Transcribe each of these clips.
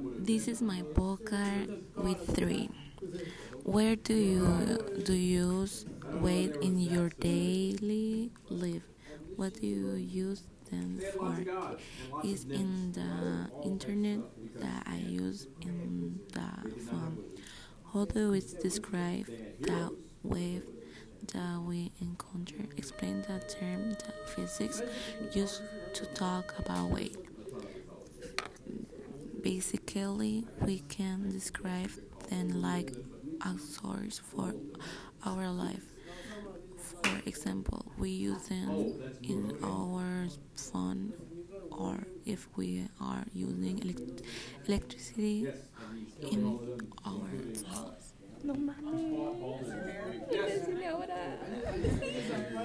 This is my poker with three. Where do you do you use weight in your daily life? What do you use them for? Is in the internet that I use in the phone. How do we describe the wave that we encounter? Explain the term that physics used to talk about weight. Basically, we can describe them like a source for our life. For example, we use them in our phone or if we are using elect- electricity in our house. No.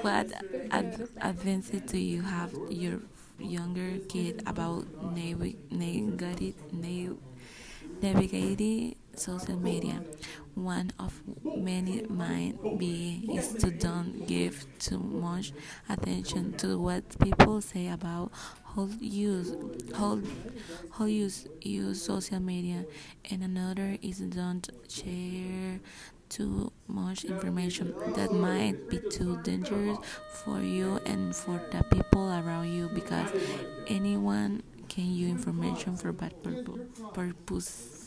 What ad- advances do you have your younger kid about navigati- nav- navigating social media? One of many might be is to don't give too much attention to what people say about how use how how use use social media, and another is don't share too much information that might be too dangerous for you and for the people around you because anyone can use information for bad purpose.